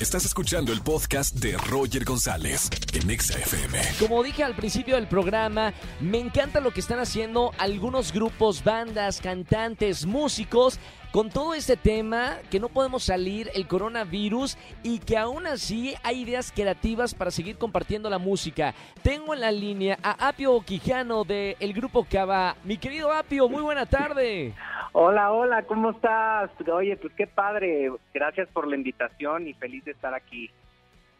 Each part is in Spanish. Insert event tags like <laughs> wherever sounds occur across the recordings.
Estás escuchando el podcast de Roger González en Exa FM. Como dije al principio del programa, me encanta lo que están haciendo algunos grupos, bandas, cantantes, músicos con todo este tema que no podemos salir, el coronavirus, y que aún así hay ideas creativas para seguir compartiendo la música. Tengo en la línea a Apio Quijano del el grupo Cava. Mi querido Apio, muy buena tarde. Hola, hola, ¿cómo estás? Oye, pues qué padre. Gracias por la invitación y feliz de estar aquí.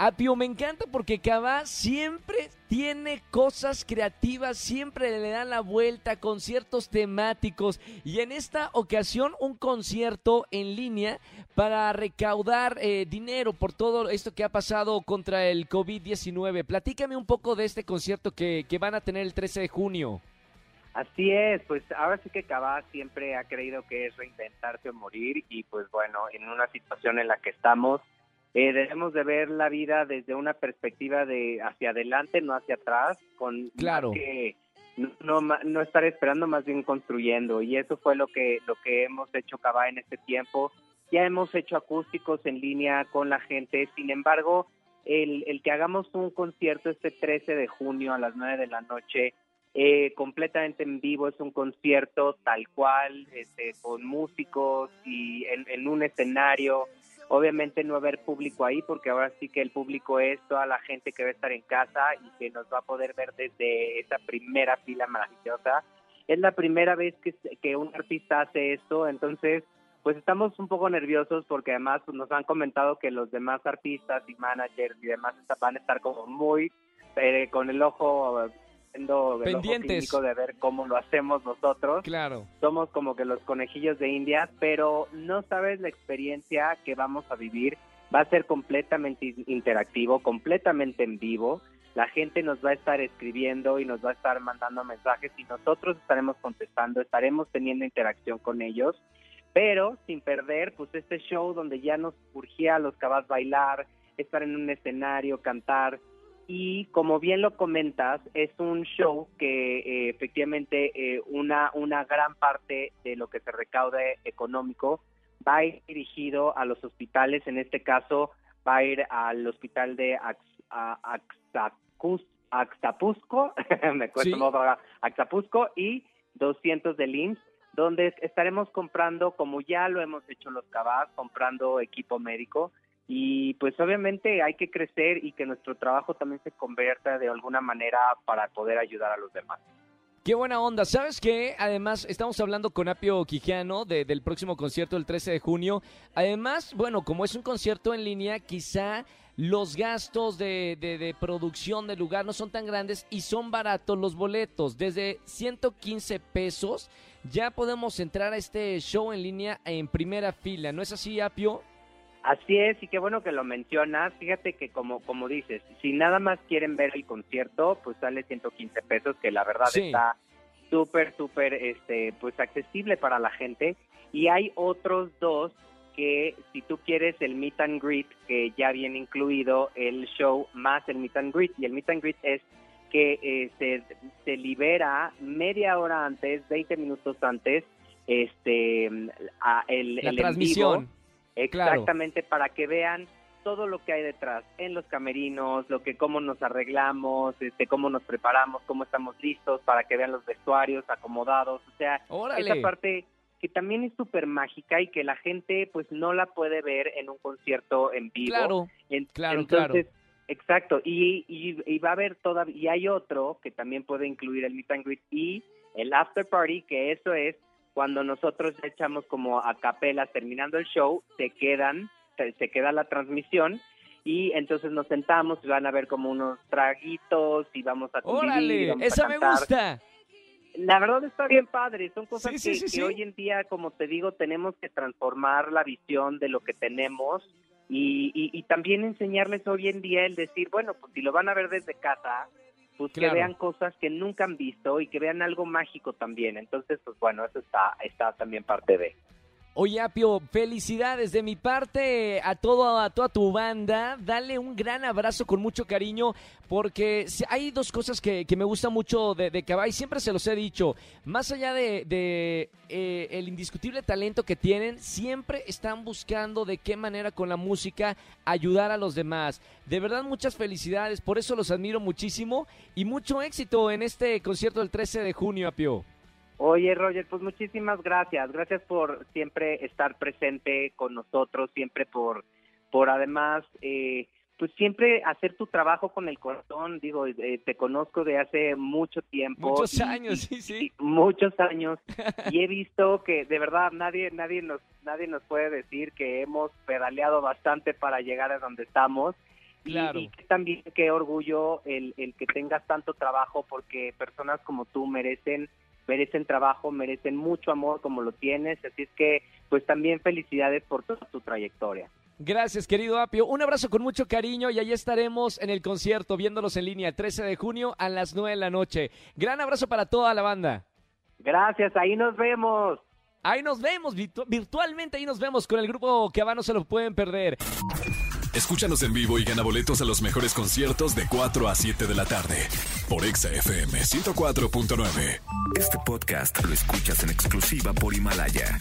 Apio, me encanta porque Cava siempre tiene cosas creativas, siempre le dan la vuelta, conciertos temáticos y en esta ocasión un concierto en línea para recaudar eh, dinero por todo esto que ha pasado contra el COVID-19. Platícame un poco de este concierto que, que van a tener el 13 de junio. Así es, pues ahora sí que Cabá siempre ha creído que es reinventarse o morir y pues bueno, en una situación en la que estamos, eh, debemos de ver la vida desde una perspectiva de hacia adelante, no hacia atrás, con claro. que no, no, estar esperando, más bien construyendo y eso fue lo que lo que hemos hecho Cabá en este tiempo. Ya hemos hecho acústicos en línea con la gente, sin embargo, el, el que hagamos un concierto este 13 de junio a las 9 de la noche eh, completamente en vivo, es un concierto tal cual, este, con músicos y en, un escenario. Obviamente no va haber público ahí porque ahora sí que el público es toda la gente que va a estar en casa y que nos va a poder ver desde esa primera fila maravillosa. Es la primera vez que, que un artista hace esto, entonces pues estamos un poco nerviosos porque además nos han comentado que los demás artistas y managers y demás van a estar como muy eh, con el ojo pendientes de ver cómo lo hacemos nosotros. Claro. Somos como que los conejillos de India, pero no sabes la experiencia que vamos a vivir. Va a ser completamente interactivo, completamente en vivo. La gente nos va a estar escribiendo y nos va a estar mandando mensajes y nosotros estaremos contestando, estaremos teniendo interacción con ellos, pero sin perder pues este show donde ya nos urgía a los cabas bailar, estar en un escenario, cantar, y como bien lo comentas, es un show que eh, efectivamente eh, una, una gran parte de lo que se recaude económico va a ir dirigido a los hospitales, en este caso va a ir al hospital de Axtapusco, <laughs> me cuesta Axtapusco y 200 de IMSS, donde estaremos comprando, como ya lo hemos hecho los cabas, comprando equipo médico, y pues obviamente hay que crecer y que nuestro trabajo también se convierta de alguna manera para poder ayudar a los demás. Qué buena onda. ¿Sabes qué? Además, estamos hablando con Apio Quijano del próximo concierto del 13 de junio. Además, bueno, como es un concierto en línea, quizá los gastos de, de, de, producción del lugar no son tan grandes y son baratos los boletos. Desde 115 pesos ya podemos entrar a este show en línea en primera fila. ¿No es así, Apio? Así es, y qué bueno que lo mencionas. Fíjate que como, como dices, si nada más quieren ver el concierto, pues sale 115 pesos, que la verdad está súper, súper, este, pues accesible para la gente. Y hay otros dos que si tú quieres el meet and greet, que ya viene incluido el show más el meet and greet, y el meet and greet es que eh, se, libera media hora antes, 20 minutos antes, este, a el, la transmisión. Exactamente, para que vean todo lo que hay detrás, en los camerinos, lo que cómo nos arreglamos, este, cómo nos preparamos, cómo estamos listos, para que vean los vestuarios acomodados, o sea, esa parte que también es súper mágica y que la gente pues no la puede ver en un concierto en vivo. Claro, claro, Entonces, Exacto, y, y, va a haber todavía, y hay otro que también puede incluir el meet and greet y el after party, que eso es cuando nosotros echamos como a capela terminando el show, se quedan, se, queda la transmisión y entonces nos sentamos y van a ver como unos traguitos y vamos a ¡Órale! ¡Esa me gusta! La verdad está bien padre, son cosas que, hoy en día, como te digo, tenemos que transformar la visión de lo que tenemos y, y también enseñarles hoy en día el decir, bueno, pues si lo van a ver desde casa, pues que vean cosas que nunca han visto y que vean algo mágico también. Entonces, pues bueno, eso está, está también parte de. Oye, Apio, felicidades de mi parte a, todo, a toda tu banda. Dale un gran abrazo con mucho cariño, porque hay dos cosas que, me gustan mucho de, de. Siempre se los he dicho. Más allá de, eh, el indiscutible talento que tienen, siempre están buscando de qué manera con la música ayudar a los demás. De verdad, muchas felicidades. Por eso los admiro muchísimo y mucho éxito en este concierto del 13 de junio, Apio. Oye, Roger, pues muchísimas gracias. Gracias por siempre estar presente con nosotros, siempre por, por además, eh, pues siempre hacer tu trabajo con el corazón. Digo, eh, te conozco de hace mucho tiempo. Muchos años, sí, sí. muchos años. <laughs> y he visto que de verdad nadie, nadie nos, nadie nos puede decir que hemos pedaleado bastante para llegar a donde estamos. Claro. Y, también qué orgullo el, el que tengas tanto trabajo porque personas como tú merecen merecen trabajo, merecen mucho amor como lo tienes, así es que pues también felicidades por toda tu trayectoria. Gracias, querido Apio. Un abrazo con mucho cariño y allí estaremos en el concierto viéndolos en línea 13 de junio a las 9 de la noche. Gran abrazo para toda la banda. Gracias, ahí nos vemos. Ahí nos vemos, virtualmente ahí nos vemos con el grupo que no se lo pueden perder. Escúchanos en vivo y gana boletos a los mejores conciertos de 4 a 7 de la tarde por Exa FM 104.9. Este podcast lo escuchas en exclusiva por Himalaya.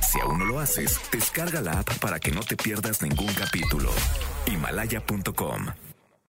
Si aún no lo haces, descarga la app para que no te pierdas ningún capítulo. Himalaya.com